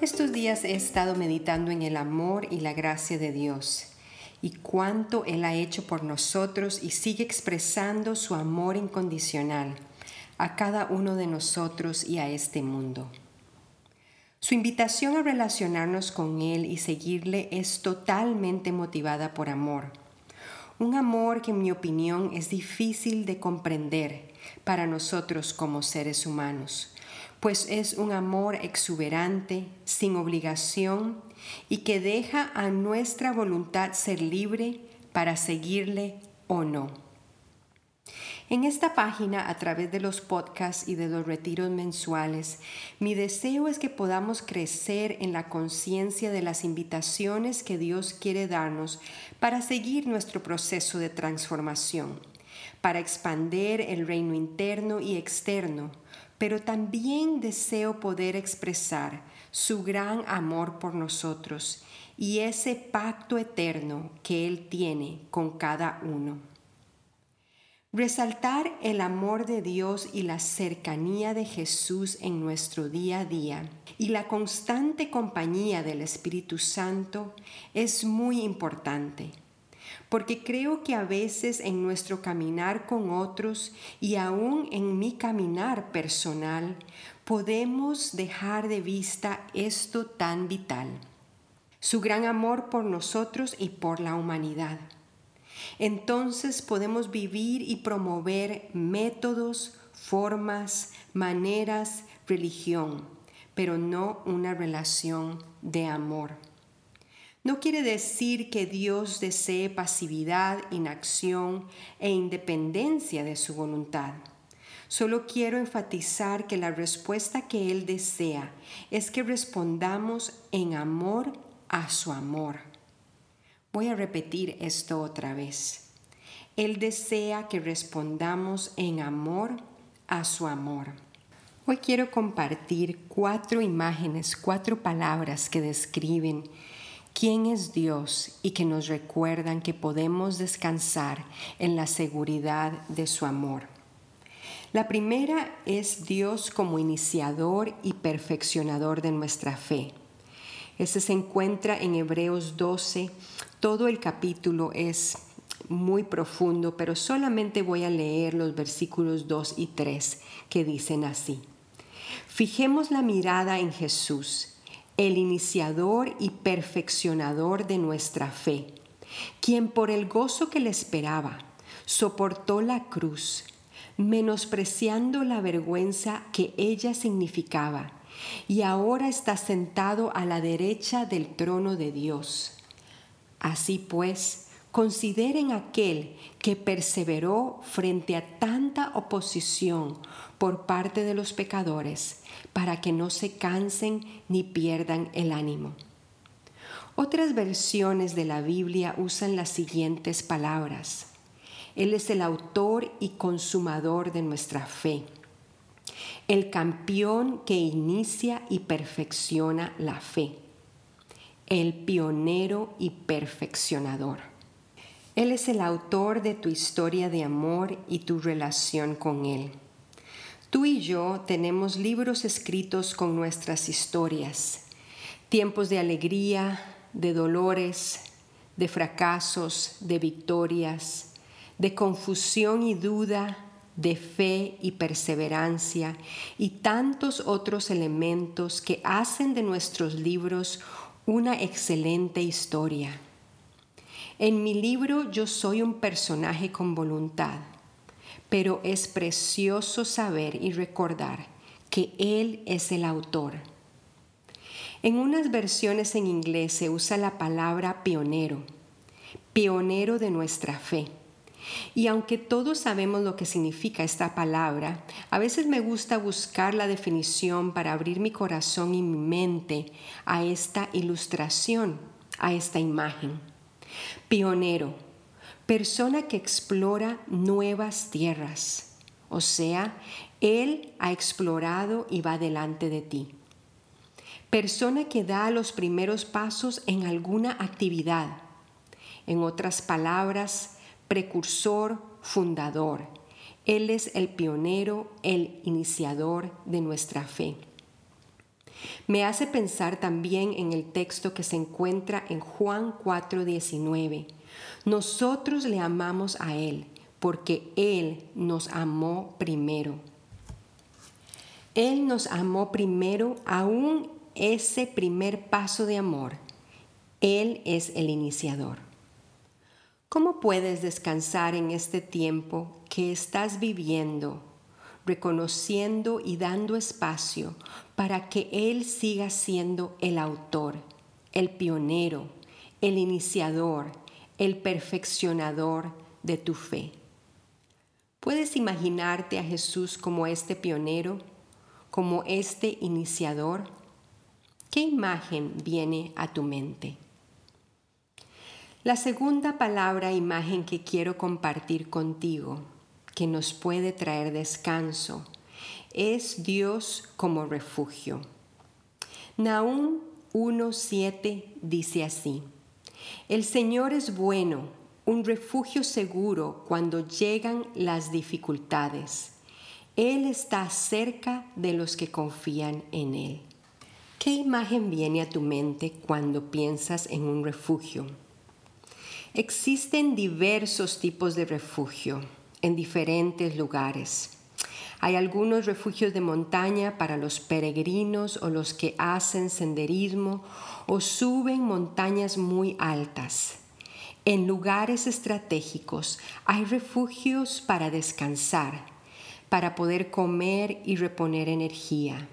Estos días he estado meditando en el amor y la gracia de Dios y cuánto Él ha hecho por nosotros y sigue expresando su amor incondicional a cada uno de nosotros y a este mundo. Su invitación a relacionarnos con Él y seguirle es totalmente motivada por amor. Un amor que en mi opinión es difícil de comprender para nosotros como seres humanos, pues es un amor exuberante, sin obligación y que deja a nuestra voluntad ser libre para seguirle o no. En esta página, a través de los podcasts y de los retiros mensuales, mi deseo es que podamos crecer en la conciencia de las invitaciones que Dios quiere darnos para seguir nuestro proceso de transformación, para expander el reino interno y externo, pero también deseo poder expresar su gran amor por nosotros y ese pacto eterno que Él tiene con cada uno. Resaltar el amor de Dios y la cercanía de Jesús en nuestro día a día y la constante compañía del Espíritu Santo es muy importante, porque creo que a veces en nuestro caminar con otros y aún en mi caminar personal podemos dejar de vista esto tan vital, su gran amor por nosotros y por la humanidad entonces podemos vivir y promover métodos, formas, maneras, religión, pero no una relación de amor. No quiere decir que Dios desee pasividad, inacción e independencia de su voluntad. Solo quiero enfatizar que la respuesta que Él desea es que respondamos en amor a su amor. Voy a repetir esto otra vez. Él desea que respondamos en amor a su amor. Hoy quiero compartir cuatro imágenes, cuatro palabras que describen quién es Dios y que nos recuerdan que podemos descansar en la seguridad de su amor. La primera es Dios como iniciador y perfeccionador de nuestra fe. Ese se encuentra en Hebreos 12. Todo el capítulo es muy profundo, pero solamente voy a leer los versículos 2 y 3 que dicen así. Fijemos la mirada en Jesús, el iniciador y perfeccionador de nuestra fe, quien por el gozo que le esperaba soportó la cruz, menospreciando la vergüenza que ella significaba y ahora está sentado a la derecha del trono de Dios. Así pues, consideren aquel que perseveró frente a tanta oposición por parte de los pecadores, para que no se cansen ni pierdan el ánimo. Otras versiones de la Biblia usan las siguientes palabras. Él es el autor y consumador de nuestra fe el campeón que inicia y perfecciona la fe, el pionero y perfeccionador. Él es el autor de tu historia de amor y tu relación con Él. Tú y yo tenemos libros escritos con nuestras historias, tiempos de alegría, de dolores, de fracasos, de victorias, de confusión y duda, de fe y perseverancia y tantos otros elementos que hacen de nuestros libros una excelente historia. En mi libro yo soy un personaje con voluntad, pero es precioso saber y recordar que Él es el autor. En unas versiones en inglés se usa la palabra pionero, pionero de nuestra fe. Y aunque todos sabemos lo que significa esta palabra, a veces me gusta buscar la definición para abrir mi corazón y mi mente a esta ilustración, a esta imagen. Pionero, persona que explora nuevas tierras. O sea, Él ha explorado y va delante de ti. Persona que da los primeros pasos en alguna actividad. En otras palabras, precursor, fundador. Él es el pionero, el iniciador de nuestra fe. Me hace pensar también en el texto que se encuentra en Juan 4:19. Nosotros le amamos a Él porque Él nos amó primero. Él nos amó primero aún ese primer paso de amor. Él es el iniciador. ¿Cómo puedes descansar en este tiempo que estás viviendo, reconociendo y dando espacio para que Él siga siendo el autor, el pionero, el iniciador, el perfeccionador de tu fe? ¿Puedes imaginarte a Jesús como este pionero, como este iniciador? ¿Qué imagen viene a tu mente? La segunda palabra imagen que quiero compartir contigo, que nos puede traer descanso, es Dios como refugio. Nahum 1.7 dice así, El Señor es bueno, un refugio seguro cuando llegan las dificultades. Él está cerca de los que confían en Él. ¿Qué imagen viene a tu mente cuando piensas en un refugio? Existen diversos tipos de refugio en diferentes lugares. Hay algunos refugios de montaña para los peregrinos o los que hacen senderismo o suben montañas muy altas. En lugares estratégicos hay refugios para descansar, para poder comer y reponer energía.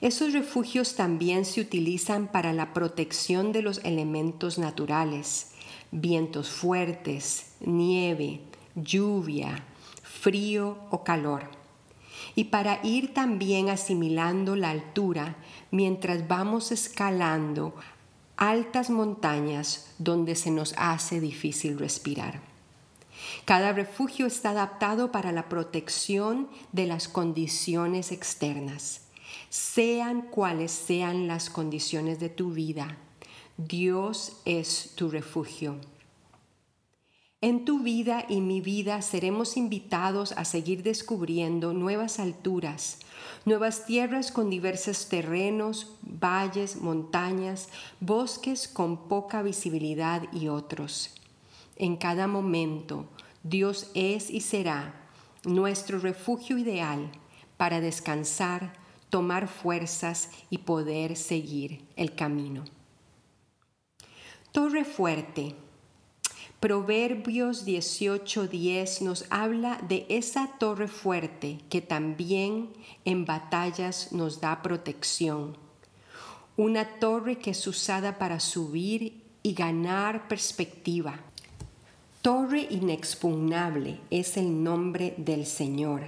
Esos refugios también se utilizan para la protección de los elementos naturales, vientos fuertes, nieve, lluvia, frío o calor. Y para ir también asimilando la altura mientras vamos escalando altas montañas donde se nos hace difícil respirar. Cada refugio está adaptado para la protección de las condiciones externas sean cuales sean las condiciones de tu vida, Dios es tu refugio. En tu vida y mi vida seremos invitados a seguir descubriendo nuevas alturas, nuevas tierras con diversos terrenos, valles, montañas, bosques con poca visibilidad y otros. En cada momento, Dios es y será nuestro refugio ideal para descansar, tomar fuerzas y poder seguir el camino. Torre fuerte. Proverbios 18:10 nos habla de esa torre fuerte que también en batallas nos da protección. Una torre que es usada para subir y ganar perspectiva. Torre inexpugnable es el nombre del Señor.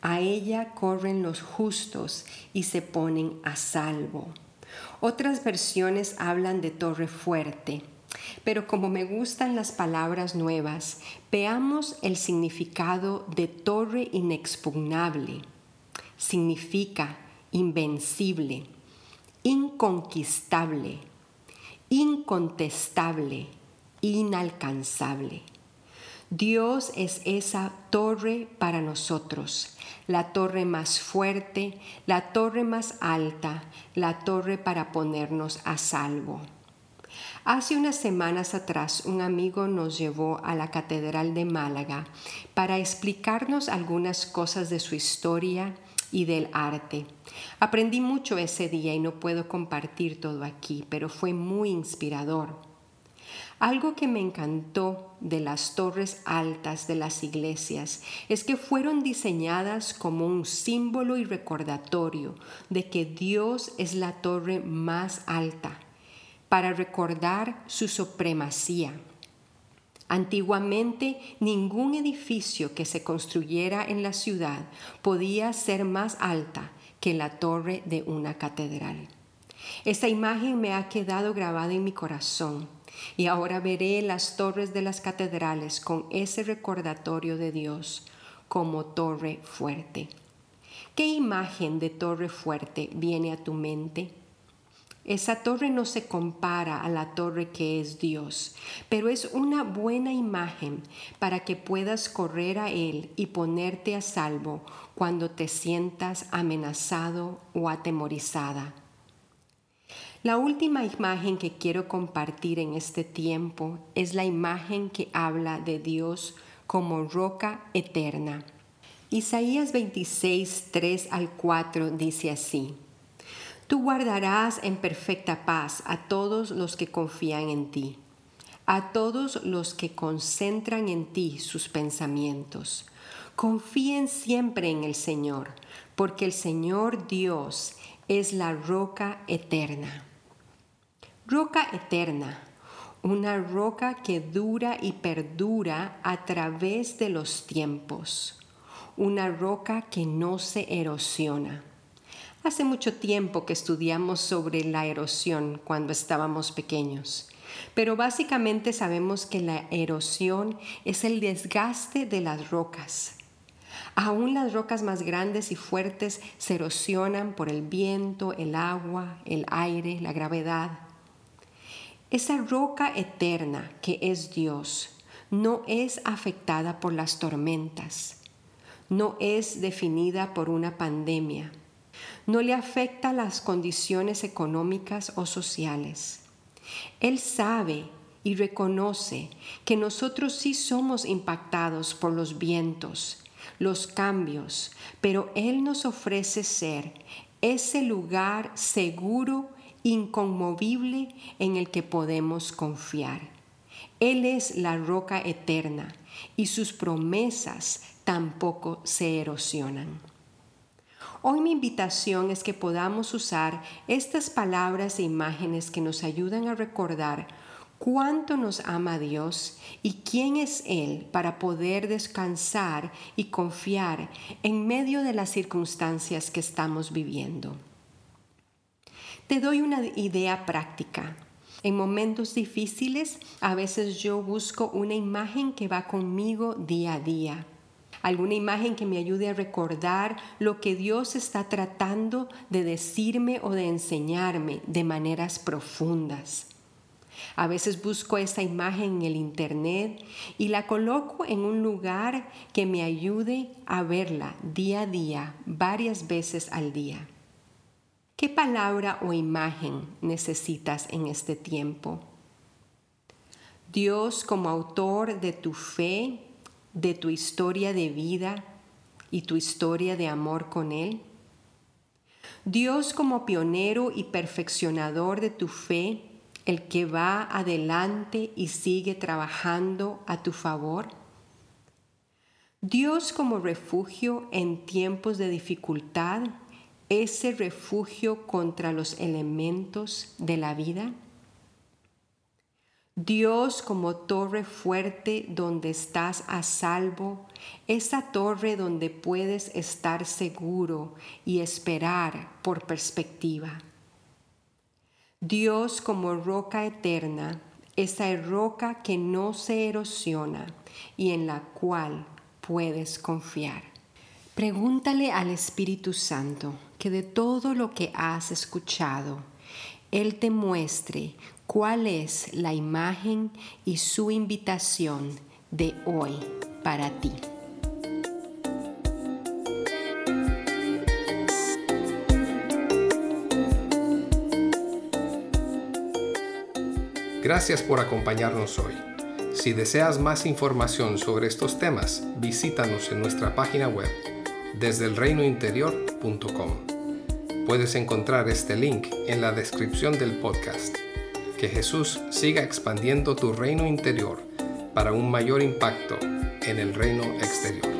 A ella corren los justos y se ponen a salvo. Otras versiones hablan de torre fuerte, pero como me gustan las palabras nuevas, veamos el significado de torre inexpugnable. Significa invencible, inconquistable, incontestable, inalcanzable. Dios es esa torre para nosotros, la torre más fuerte, la torre más alta, la torre para ponernos a salvo. Hace unas semanas atrás un amigo nos llevó a la Catedral de Málaga para explicarnos algunas cosas de su historia y del arte. Aprendí mucho ese día y no puedo compartir todo aquí, pero fue muy inspirador. Algo que me encantó de las torres altas de las iglesias es que fueron diseñadas como un símbolo y recordatorio de que Dios es la torre más alta, para recordar su supremacía. Antiguamente ningún edificio que se construyera en la ciudad podía ser más alta que la torre de una catedral. Esta imagen me ha quedado grabada en mi corazón y ahora veré las torres de las catedrales con ese recordatorio de Dios como torre fuerte. ¿Qué imagen de torre fuerte viene a tu mente? Esa torre no se compara a la torre que es Dios, pero es una buena imagen para que puedas correr a Él y ponerte a salvo cuando te sientas amenazado o atemorizada. La última imagen que quiero compartir en este tiempo es la imagen que habla de Dios como roca eterna. Isaías 26, 3 al 4 dice así. Tú guardarás en perfecta paz a todos los que confían en ti, a todos los que concentran en ti sus pensamientos. Confíen siempre en el Señor, porque el Señor Dios es la roca eterna. Roca eterna, una roca que dura y perdura a través de los tiempos, una roca que no se erosiona Hace mucho tiempo que estudiamos sobre la erosión cuando estábamos pequeños, pero básicamente sabemos que la erosión es el desgaste de las rocas. Aún las rocas más grandes y fuertes se erosionan por el viento, el agua, el aire, la gravedad. Esa roca eterna que es Dios no es afectada por las tormentas, no es definida por una pandemia no le afecta las condiciones económicas o sociales. Él sabe y reconoce que nosotros sí somos impactados por los vientos, los cambios, pero Él nos ofrece ser ese lugar seguro, inconmovible en el que podemos confiar. Él es la roca eterna y sus promesas tampoco se erosionan. Hoy mi invitación es que podamos usar estas palabras e imágenes que nos ayudan a recordar cuánto nos ama Dios y quién es Él para poder descansar y confiar en medio de las circunstancias que estamos viviendo. Te doy una idea práctica. En momentos difíciles, a veces yo busco una imagen que va conmigo día a día alguna imagen que me ayude a recordar lo que Dios está tratando de decirme o de enseñarme de maneras profundas. A veces busco esa imagen en el Internet y la coloco en un lugar que me ayude a verla día a día, varias veces al día. ¿Qué palabra o imagen necesitas en este tiempo? Dios como autor de tu fe de tu historia de vida y tu historia de amor con Él? Dios como pionero y perfeccionador de tu fe, el que va adelante y sigue trabajando a tu favor. Dios como refugio en tiempos de dificultad, ese refugio contra los elementos de la vida. Dios como torre fuerte donde estás a salvo, esa torre donde puedes estar seguro y esperar por perspectiva. Dios como roca eterna, esa roca que no se erosiona y en la cual puedes confiar. Pregúntale al Espíritu Santo que de todo lo que has escuchado, Él te muestre cuál es la imagen y su invitación de hoy para ti. Gracias por acompañarnos hoy. Si deseas más información sobre estos temas, visítanos en nuestra página web desde Puedes encontrar este link en la descripción del podcast que Jesús siga expandiendo tu reino interior para un mayor impacto en el reino exterior.